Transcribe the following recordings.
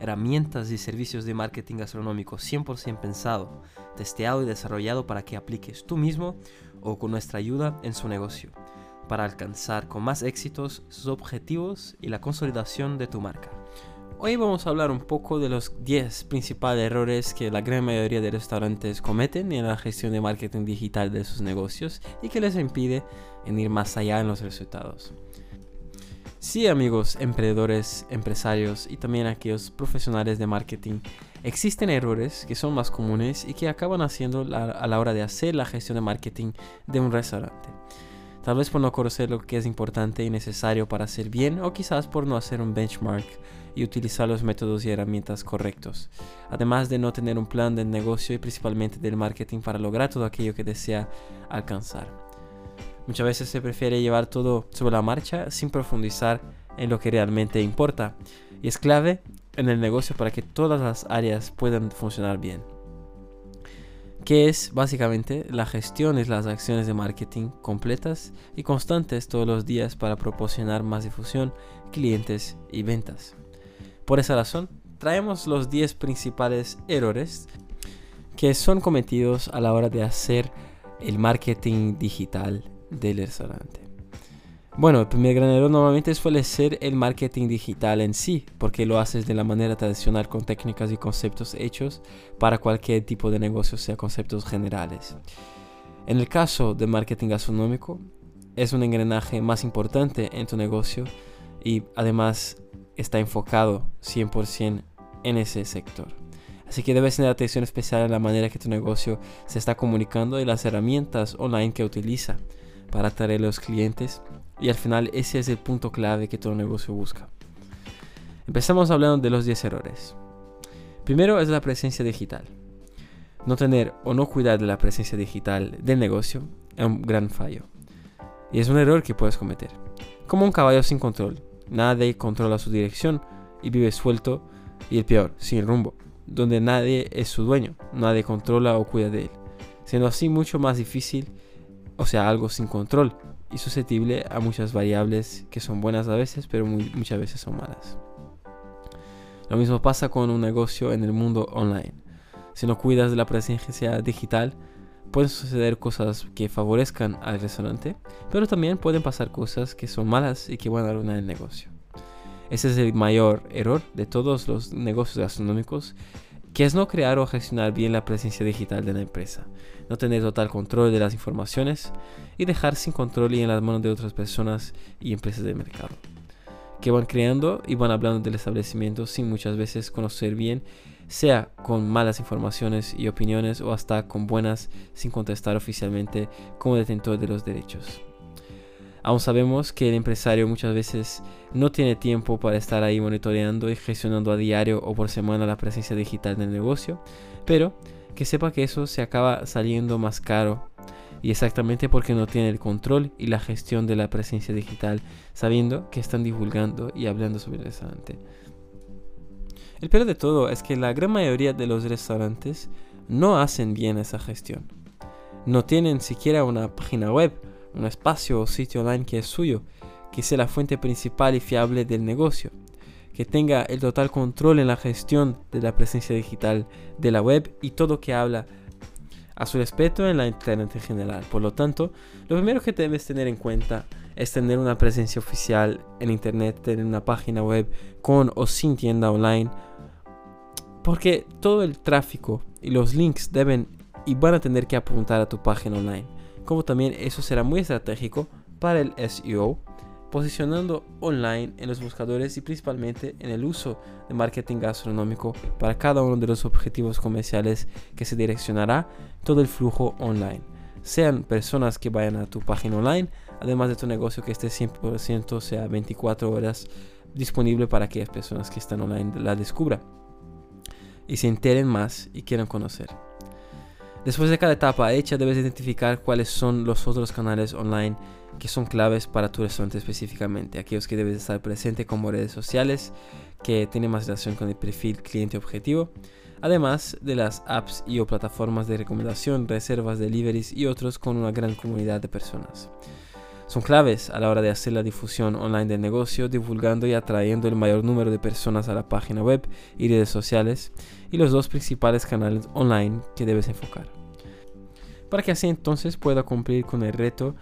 herramientas y servicios de marketing gastronómico 100% pensado, testeado y desarrollado para que apliques tú mismo o con nuestra ayuda en su negocio, para alcanzar con más éxitos sus objetivos y la consolidación de tu marca. Hoy vamos a hablar un poco de los 10 principales errores que la gran mayoría de restaurantes cometen en la gestión de marketing digital de sus negocios y que les impide en ir más allá en los resultados. Sí, amigos emprendedores, empresarios y también aquellos profesionales de marketing, existen errores que son más comunes y que acaban haciendo a la hora de hacer la gestión de marketing de un restaurante. Tal vez por no conocer lo que es importante y necesario para hacer bien o quizás por no hacer un benchmark y utilizar los métodos y herramientas correctos. Además de no tener un plan de negocio y principalmente del marketing para lograr todo aquello que desea alcanzar. Muchas veces se prefiere llevar todo sobre la marcha sin profundizar en lo que realmente importa. Y es clave en el negocio para que todas las áreas puedan funcionar bien. Que es básicamente la gestión de las acciones de marketing completas y constantes todos los días para proporcionar más difusión, clientes y ventas. Por esa razón, traemos los 10 principales errores que son cometidos a la hora de hacer el marketing digital del restaurante. Bueno, el primer gran error normalmente suele ser el marketing digital en sí, porque lo haces de la manera tradicional con técnicas y conceptos hechos para cualquier tipo de negocio, sea conceptos generales. En el caso del marketing gastronómico, es un engranaje más importante en tu negocio y además está enfocado 100% en ese sector. Así que debes tener atención especial en la manera que tu negocio se está comunicando y las herramientas online que utiliza para atraer a los clientes y al final ese es el punto clave que todo negocio busca. Empezamos hablando de los 10 errores. Primero es la presencia digital. No tener o no cuidar de la presencia digital del negocio es un gran fallo. Y es un error que puedes cometer. Como un caballo sin control. Nadie controla su dirección y vive suelto y el peor, sin rumbo, donde nadie es su dueño, nadie controla o cuida de él, siendo así mucho más difícil o sea, algo sin control y susceptible a muchas variables que son buenas a veces, pero muchas veces son malas. Lo mismo pasa con un negocio en el mundo online. Si no cuidas de la presencia digital, pueden suceder cosas que favorezcan al restaurante, pero también pueden pasar cosas que son malas y que van a arruinar el negocio. Ese es el mayor error de todos los negocios gastronómicos que es no crear o gestionar bien la presencia digital de la empresa, no tener total control de las informaciones y dejar sin control y en las manos de otras personas y empresas de mercado, que van creando y van hablando del establecimiento sin muchas veces conocer bien, sea con malas informaciones y opiniones o hasta con buenas sin contestar oficialmente como detentor de los derechos. Aún sabemos que el empresario muchas veces no tiene tiempo para estar ahí monitoreando y gestionando a diario o por semana la presencia digital del negocio, pero que sepa que eso se acaba saliendo más caro y exactamente porque no tiene el control y la gestión de la presencia digital, sabiendo que están divulgando y hablando sobre el restaurante. El peor de todo es que la gran mayoría de los restaurantes no hacen bien esa gestión. No tienen siquiera una página web un espacio o sitio online que es suyo, que sea la fuente principal y fiable del negocio, que tenga el total control en la gestión de la presencia digital de la web y todo que habla a su respeto en la internet en general. Por lo tanto, lo primero que debes tener en cuenta es tener una presencia oficial en internet, tener una página web con o sin tienda online, porque todo el tráfico y los links deben y van a tener que apuntar a tu página online como también eso será muy estratégico para el SEO, posicionando online en los buscadores y principalmente en el uso de marketing gastronómico para cada uno de los objetivos comerciales que se direccionará todo el flujo online. Sean personas que vayan a tu página online, además de tu negocio que esté 100% sea 24 horas disponible para aquellas personas que están online la descubran y se enteren más y quieran conocer. Después de cada etapa hecha, debes identificar cuáles son los otros canales online que son claves para tu restaurante específicamente, aquellos que debes estar presente como redes sociales, que tienen más relación con el perfil cliente objetivo, además de las apps y o plataformas de recomendación, reservas, deliveries y otros con una gran comunidad de personas. Son claves a la hora de hacer la difusión online del negocio, divulgando y atrayendo el mayor número de personas a la página web y redes sociales, y los dos principales canales online que debes enfocar. Para que así entonces pueda cumplir con el reto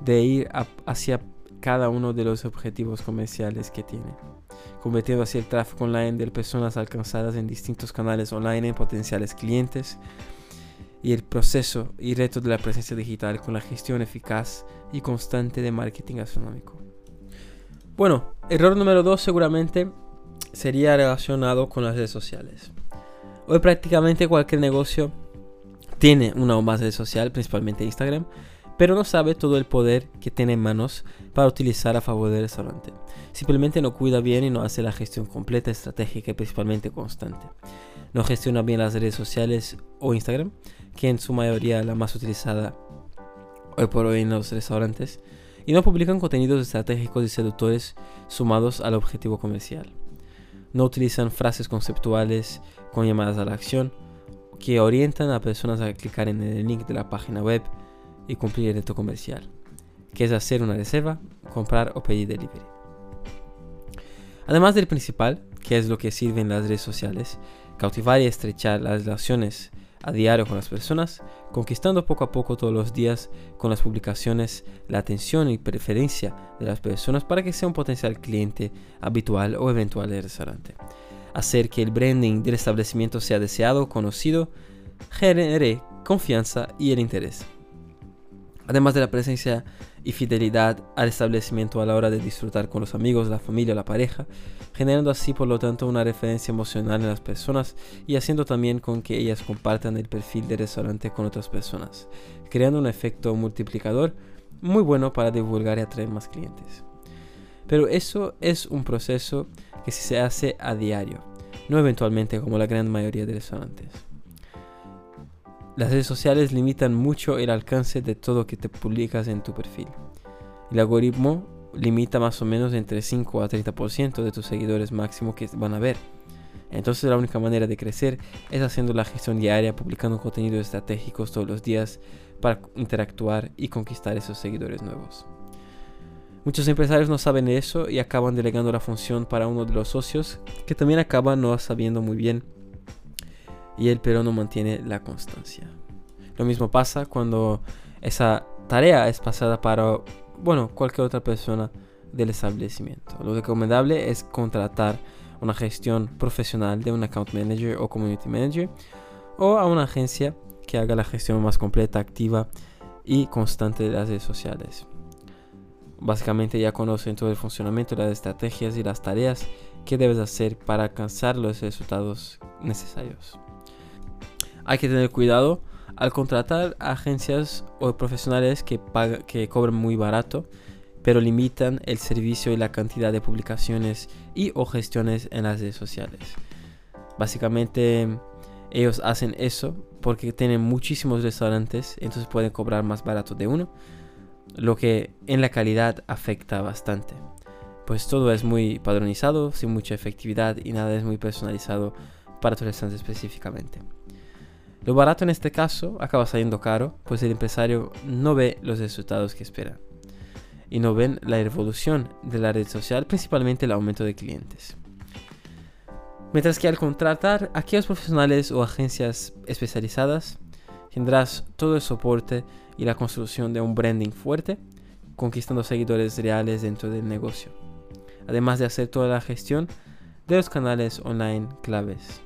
de ir hacia cada uno de los objetivos comerciales que tiene, convirtiendo así el tráfico online de personas alcanzadas en distintos canales online en potenciales clientes y el proceso y reto de la presencia digital con la gestión eficaz y constante de marketing gastronómico. Bueno, error número dos seguramente sería relacionado con las redes sociales. Hoy prácticamente cualquier negocio tiene una o más red social, principalmente Instagram, pero no sabe todo el poder que tiene en manos para utilizar a favor del restaurante. Simplemente no cuida bien y no hace la gestión completa, estratégica y principalmente constante. No gestiona bien las redes sociales o Instagram, que en su mayoría la más utilizada hoy por hoy en los restaurantes, y no publican contenidos estratégicos y seductores sumados al objetivo comercial. No utilizan frases conceptuales con llamadas a la acción que orientan a personas a clicar en el link de la página web y cumplir el reto comercial, que es hacer una reserva, comprar o pedir delivery. Además del principal, que es lo que sirven las redes sociales, cautivar y estrechar las relaciones a diario con las personas, conquistando poco a poco todos los días con las publicaciones la atención y preferencia de las personas para que sea un potencial cliente habitual o eventual del restaurante. Hacer que el branding del establecimiento sea deseado, conocido, genere confianza y el interés además de la presencia y fidelidad al establecimiento a la hora de disfrutar con los amigos, la familia o la pareja, generando así por lo tanto una referencia emocional en las personas y haciendo también con que ellas compartan el perfil del restaurante con otras personas, creando un efecto multiplicador muy bueno para divulgar y atraer más clientes. Pero eso es un proceso que se hace a diario, no eventualmente como la gran mayoría de restaurantes. Las redes sociales limitan mucho el alcance de todo que te publicas en tu perfil. El algoritmo limita más o menos entre 5 a 30% de tus seguidores máximo que van a ver. Entonces la única manera de crecer es haciendo la gestión diaria, publicando contenidos estratégicos todos los días para interactuar y conquistar esos seguidores nuevos. Muchos empresarios no saben eso y acaban delegando la función para uno de los socios que también acaba no sabiendo muy bien y el pero no mantiene la constancia. Lo mismo pasa cuando esa tarea es pasada para, bueno, cualquier otra persona del establecimiento. Lo recomendable es contratar una gestión profesional de un account manager o community manager o a una agencia que haga la gestión más completa, activa y constante de las redes sociales. Básicamente ya conocen todo el funcionamiento, las estrategias y las tareas que debes hacer para alcanzar los resultados necesarios. Hay que tener cuidado al contratar agencias o profesionales que, que cobran muy barato, pero limitan el servicio y la cantidad de publicaciones y o gestiones en las redes sociales. Básicamente ellos hacen eso porque tienen muchísimos restaurantes, entonces pueden cobrar más barato de uno, lo que en la calidad afecta bastante. Pues todo es muy padronizado, sin mucha efectividad y nada es muy personalizado para tu restaurante específicamente. Lo barato en este caso acaba saliendo caro, pues el empresario no ve los resultados que espera y no ven la evolución de la red social, principalmente el aumento de clientes. Mientras que al contratar a aquellos profesionales o agencias especializadas, tendrás todo el soporte y la construcción de un branding fuerte, conquistando seguidores reales dentro del negocio, además de hacer toda la gestión de los canales online claves.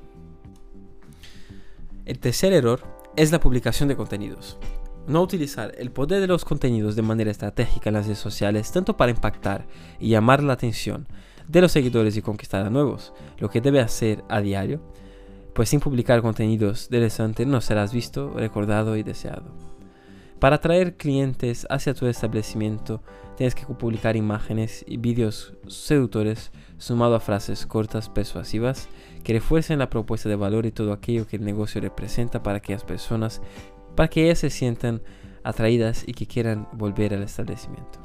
El tercer error es la publicación de contenidos. No utilizar el poder de los contenidos de manera estratégica en las redes sociales, tanto para impactar y llamar la atención de los seguidores y conquistar a nuevos, lo que debe hacer a diario, pues sin publicar contenidos restaurante no serás visto, recordado y deseado. Para atraer clientes hacia tu establecimiento, tienes que publicar imágenes y vídeos seductores sumado a frases cortas persuasivas que refuercen la propuesta de valor y todo aquello que el negocio representa para aquellas personas para que ellas se sientan atraídas y que quieran volver al establecimiento.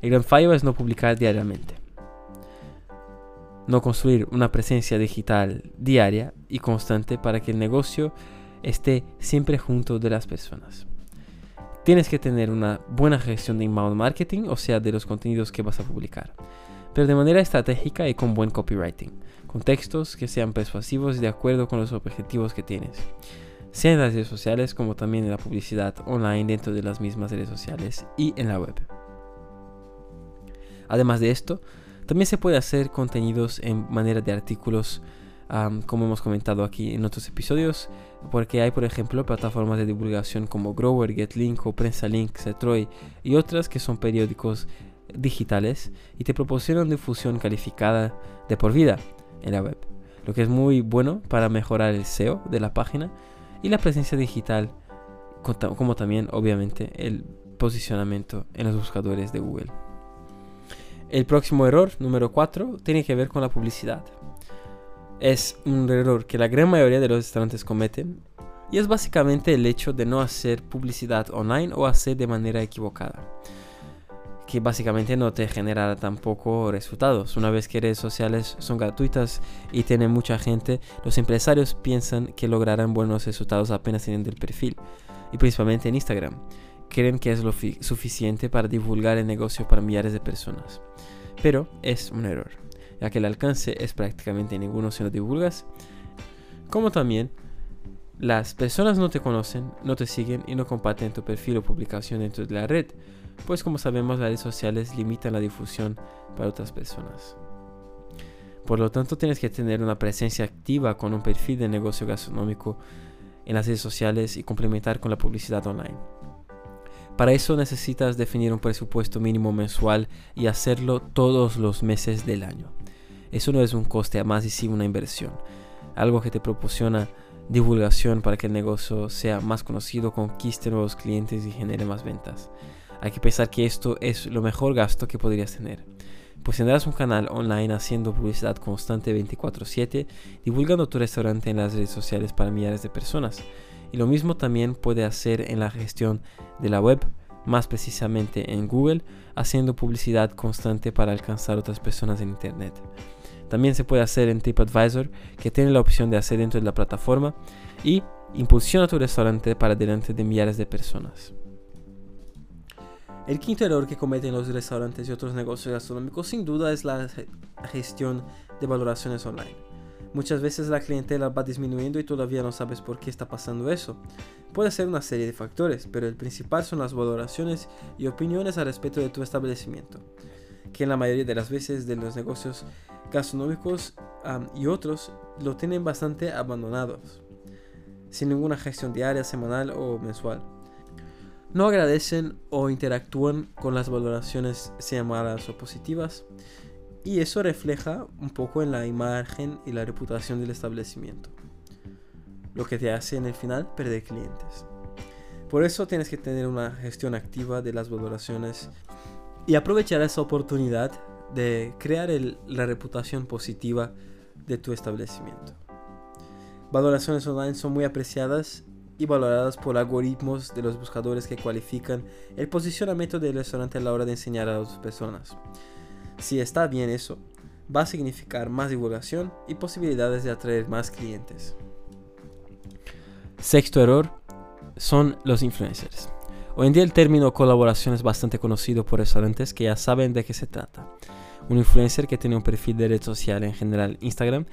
El gran fallo es no publicar diariamente. No construir una presencia digital diaria y constante para que el negocio esté siempre junto de las personas. Tienes que tener una buena gestión de inbound marketing, o sea, de los contenidos que vas a publicar, pero de manera estratégica y con buen copywriting, con textos que sean persuasivos y de acuerdo con los objetivos que tienes sea en las redes sociales como también en la publicidad online dentro de las mismas redes sociales y en la web. Además de esto, también se puede hacer contenidos en manera de artículos, como hemos comentado aquí en otros episodios, porque hay, por ejemplo, plataformas de divulgación como Grower, GetLink o PrensaLink, Cetroy y otras que son periódicos digitales y te proporcionan difusión calificada de por vida en la web, lo que es muy bueno para mejorar el SEO de la página y la presencia digital, como también obviamente el posicionamiento en los buscadores de Google. El próximo error, número 4, tiene que ver con la publicidad. Es un error que la gran mayoría de los restaurantes cometen y es básicamente el hecho de no hacer publicidad online o hacer de manera equivocada que básicamente no te generará tampoco resultados. Una vez que redes sociales son gratuitas y tienen mucha gente, los empresarios piensan que lograrán buenos resultados apenas teniendo el perfil, y principalmente en Instagram. Creen que es lo suficiente para divulgar el negocio para millares de personas. Pero es un error, ya que el alcance es prácticamente ninguno si no divulgas, como también las personas no te conocen, no te siguen y no comparten tu perfil o publicación dentro de la red pues como sabemos las redes sociales limitan la difusión para otras personas. Por lo tanto, tienes que tener una presencia activa con un perfil de negocio gastronómico en las redes sociales y complementar con la publicidad online. Para eso necesitas definir un presupuesto mínimo mensual y hacerlo todos los meses del año. Eso no es un coste, más y sí una inversión. Algo que te proporciona divulgación para que el negocio sea más conocido, conquiste nuevos clientes y genere más ventas hay que pensar que esto es lo mejor gasto que podrías tener. Pues tendrás un canal online haciendo publicidad constante 24/7, divulgando tu restaurante en las redes sociales para millares de personas. Y lo mismo también puede hacer en la gestión de la web, más precisamente en Google, haciendo publicidad constante para alcanzar otras personas en Internet. También se puede hacer en TripAdvisor, que tiene la opción de hacer dentro de la plataforma y impulsiona tu restaurante para delante de millares de personas. El quinto error que cometen los restaurantes y otros negocios gastronómicos sin duda es la gestión de valoraciones online. Muchas veces la clientela va disminuyendo y todavía no sabes por qué está pasando eso. Puede ser una serie de factores, pero el principal son las valoraciones y opiniones al respecto de tu establecimiento, que en la mayoría de las veces de los negocios gastronómicos y otros lo tienen bastante abandonados, sin ninguna gestión diaria, semanal o mensual no agradecen o interactúan con las valoraciones sean malas o positivas y eso refleja un poco en la imagen y la reputación del establecimiento, lo que te hace en el final perder clientes. Por eso tienes que tener una gestión activa de las valoraciones y aprovechar esa oportunidad de crear la reputación positiva de tu establecimiento. Valoraciones online son muy apreciadas y valoradas por algoritmos de los buscadores que cualifican el posicionamiento del restaurante a la hora de enseñar a otras personas. Si está bien eso, va a significar más divulgación y posibilidades de atraer más clientes. Sexto error son los influencers. Hoy en día el término colaboración es bastante conocido por restaurantes que ya saben de qué se trata. Un influencer que tiene un perfil de red social en general Instagram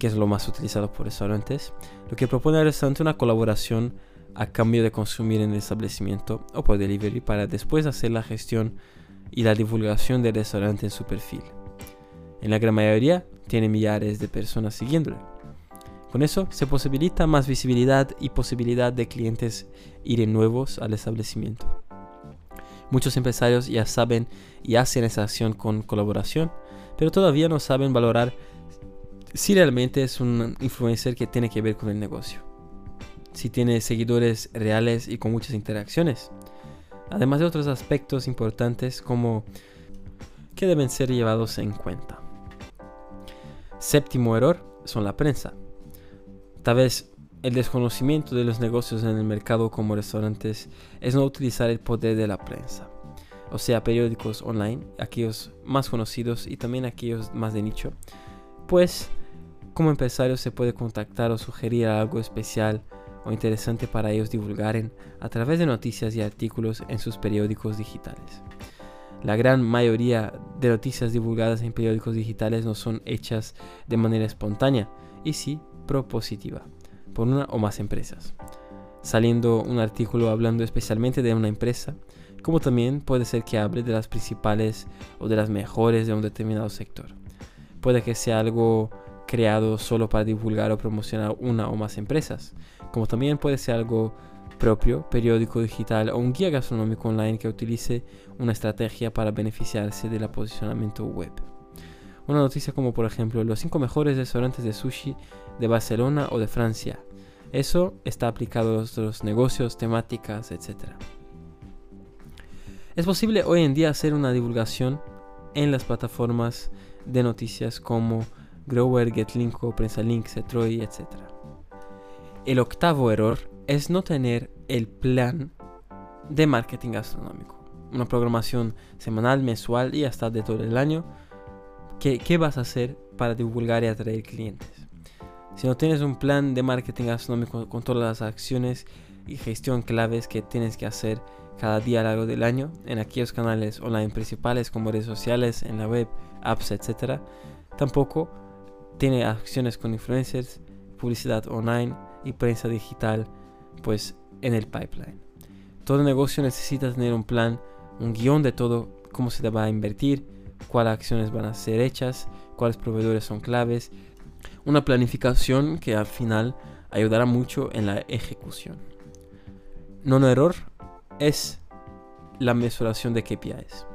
que es lo más utilizado por restaurantes, lo que propone al restaurante una colaboración a cambio de consumir en el establecimiento o por delivery para después hacer la gestión y la divulgación del restaurante en su perfil. En la gran mayoría tiene millares de personas siguiéndole. Con eso se posibilita más visibilidad y posibilidad de clientes ir nuevos al establecimiento. Muchos empresarios ya saben y hacen esa acción con colaboración, pero todavía no saben valorar si realmente es un influencer que tiene que ver con el negocio. Si tiene seguidores reales y con muchas interacciones. Además de otros aspectos importantes como que deben ser llevados en cuenta. Séptimo error son la prensa. Tal vez el desconocimiento de los negocios en el mercado como restaurantes es no utilizar el poder de la prensa, o sea, periódicos online, aquellos más conocidos y también aquellos más de nicho, pues como empresario se puede contactar o sugerir algo especial o interesante para ellos divulgaren a través de noticias y artículos en sus periódicos digitales. La gran mayoría de noticias divulgadas en periódicos digitales no son hechas de manera espontánea y sí propositiva por una o más empresas, saliendo un artículo hablando especialmente de una empresa, como también puede ser que hable de las principales o de las mejores de un determinado sector. Puede que sea algo creado solo para divulgar o promocionar una o más empresas, como también puede ser algo propio, periódico digital o un guía gastronómico online que utilice una estrategia para beneficiarse del posicionamiento web. Una noticia como por ejemplo los 5 mejores restaurantes de sushi de Barcelona o de Francia. Eso está aplicado a los negocios, temáticas, etc. Es posible hoy en día hacer una divulgación en las plataformas de noticias como Grower, GetLinko, PrensaLink, Cetroy, etc. El octavo error es no tener el plan de marketing gastronómico. Una programación semanal, mensual y hasta de todo el año. ¿Qué, qué vas a hacer para divulgar y atraer clientes? Si no tienes un plan de marketing gastronómico con todas las acciones y gestión claves que tienes que hacer cada día a lo largo del año en aquellos canales online principales como redes sociales, en la web, apps, etc. Tampoco tiene acciones con influencers, publicidad online y prensa digital pues en el pipeline. Todo negocio necesita tener un plan, un guion de todo, cómo se va a invertir, cuáles acciones van a ser hechas, cuáles proveedores son claves, una planificación que al final ayudará mucho en la ejecución. No un error es la mesuración de KPIs.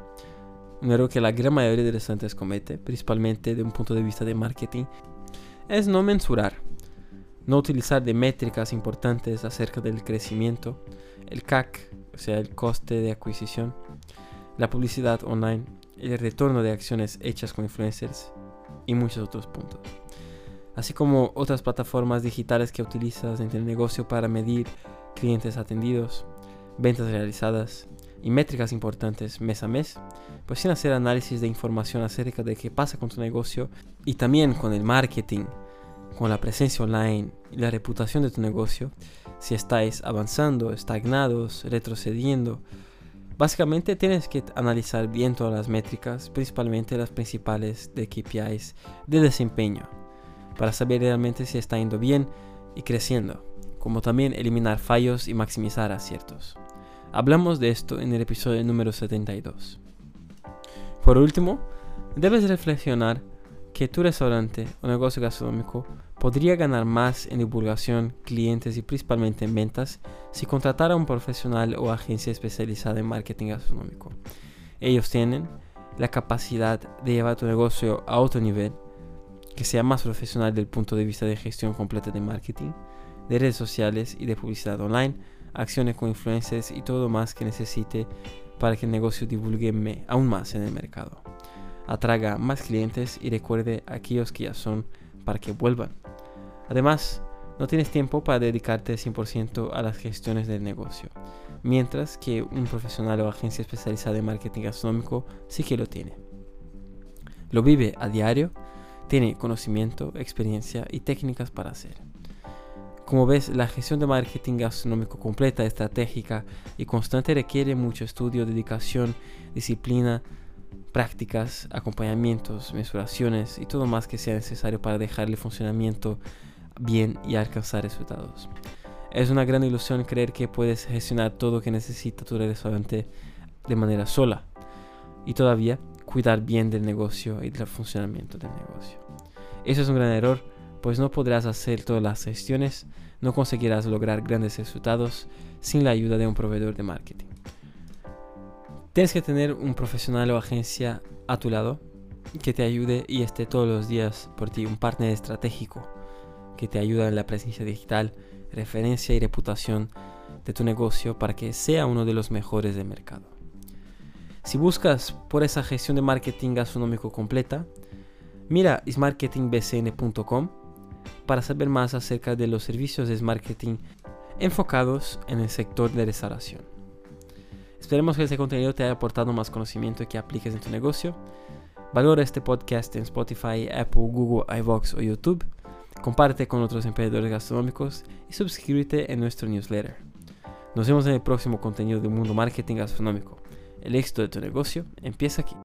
Un error que la gran mayoría de restaurantes comete, principalmente de un punto de vista de marketing, es no mensurar, no utilizar de métricas importantes acerca del crecimiento, el CAC, o sea, el coste de adquisición, la publicidad online, el retorno de acciones hechas con influencers y muchos otros puntos. Así como otras plataformas digitales que utilizas en el negocio para medir clientes atendidos, ventas realizadas y métricas importantes mes a mes, pues sin hacer análisis de información acerca de qué pasa con tu negocio y también con el marketing, con la presencia online y la reputación de tu negocio, si estáis avanzando, estagnados, retrocediendo, Básicamente tienes que analizar bien todas las métricas, principalmente las principales de KPIs de desempeño para saber realmente si está yendo bien y creciendo, como también eliminar fallos y maximizar aciertos. Hablamos de esto en el episodio número 72. Por último, debes reflexionar que tu restaurante o negocio gastronómico podría ganar más en divulgación, clientes y principalmente en ventas si contratara a un profesional o agencia especializada en marketing gastronómico. Ellos tienen la capacidad de llevar tu negocio a otro nivel que sea más profesional del punto de vista de gestión completa de marketing, de redes sociales y de publicidad online, acciones con influencers y todo más que necesite para que el negocio divulgue aún más en el mercado. Atraga más clientes y recuerde a aquellos que ya son para que vuelvan. Además, no tienes tiempo para dedicarte 100% a las gestiones del negocio, mientras que un profesional o agencia especializada en marketing gastronómico sí que lo tiene. Lo vive a diario tiene conocimiento, experiencia y técnicas para hacer. Como ves, la gestión de marketing gastronómico completa, estratégica y constante requiere mucho estudio, dedicación, disciplina, prácticas, acompañamientos, mensuraciones y todo más que sea necesario para dejar el funcionamiento bien y alcanzar resultados. Es una gran ilusión creer que puedes gestionar todo lo que necesita tu restaurante de manera sola. Y todavía cuidar bien del negocio y del funcionamiento del negocio. Eso es un gran error, pues no podrás hacer todas las gestiones, no conseguirás lograr grandes resultados sin la ayuda de un proveedor de marketing. Tienes que tener un profesional o agencia a tu lado que te ayude y esté todos los días por ti, un partner estratégico que te ayuda en la presencia digital, referencia y reputación de tu negocio para que sea uno de los mejores del mercado. Si buscas por esa gestión de marketing gastronómico completa, mira ismarketingbcn.com para saber más acerca de los servicios de marketing enfocados en el sector de restauración. Esperemos que este contenido te haya aportado más conocimiento y que apliques en tu negocio. Valora este podcast en Spotify, Apple, Google, iVoox o YouTube. Comparte con otros emprendedores gastronómicos y suscríbete en nuestro newsletter. Nos vemos en el próximo contenido de Mundo Marketing Gastronómico. El éxito de tu negocio empieza aquí.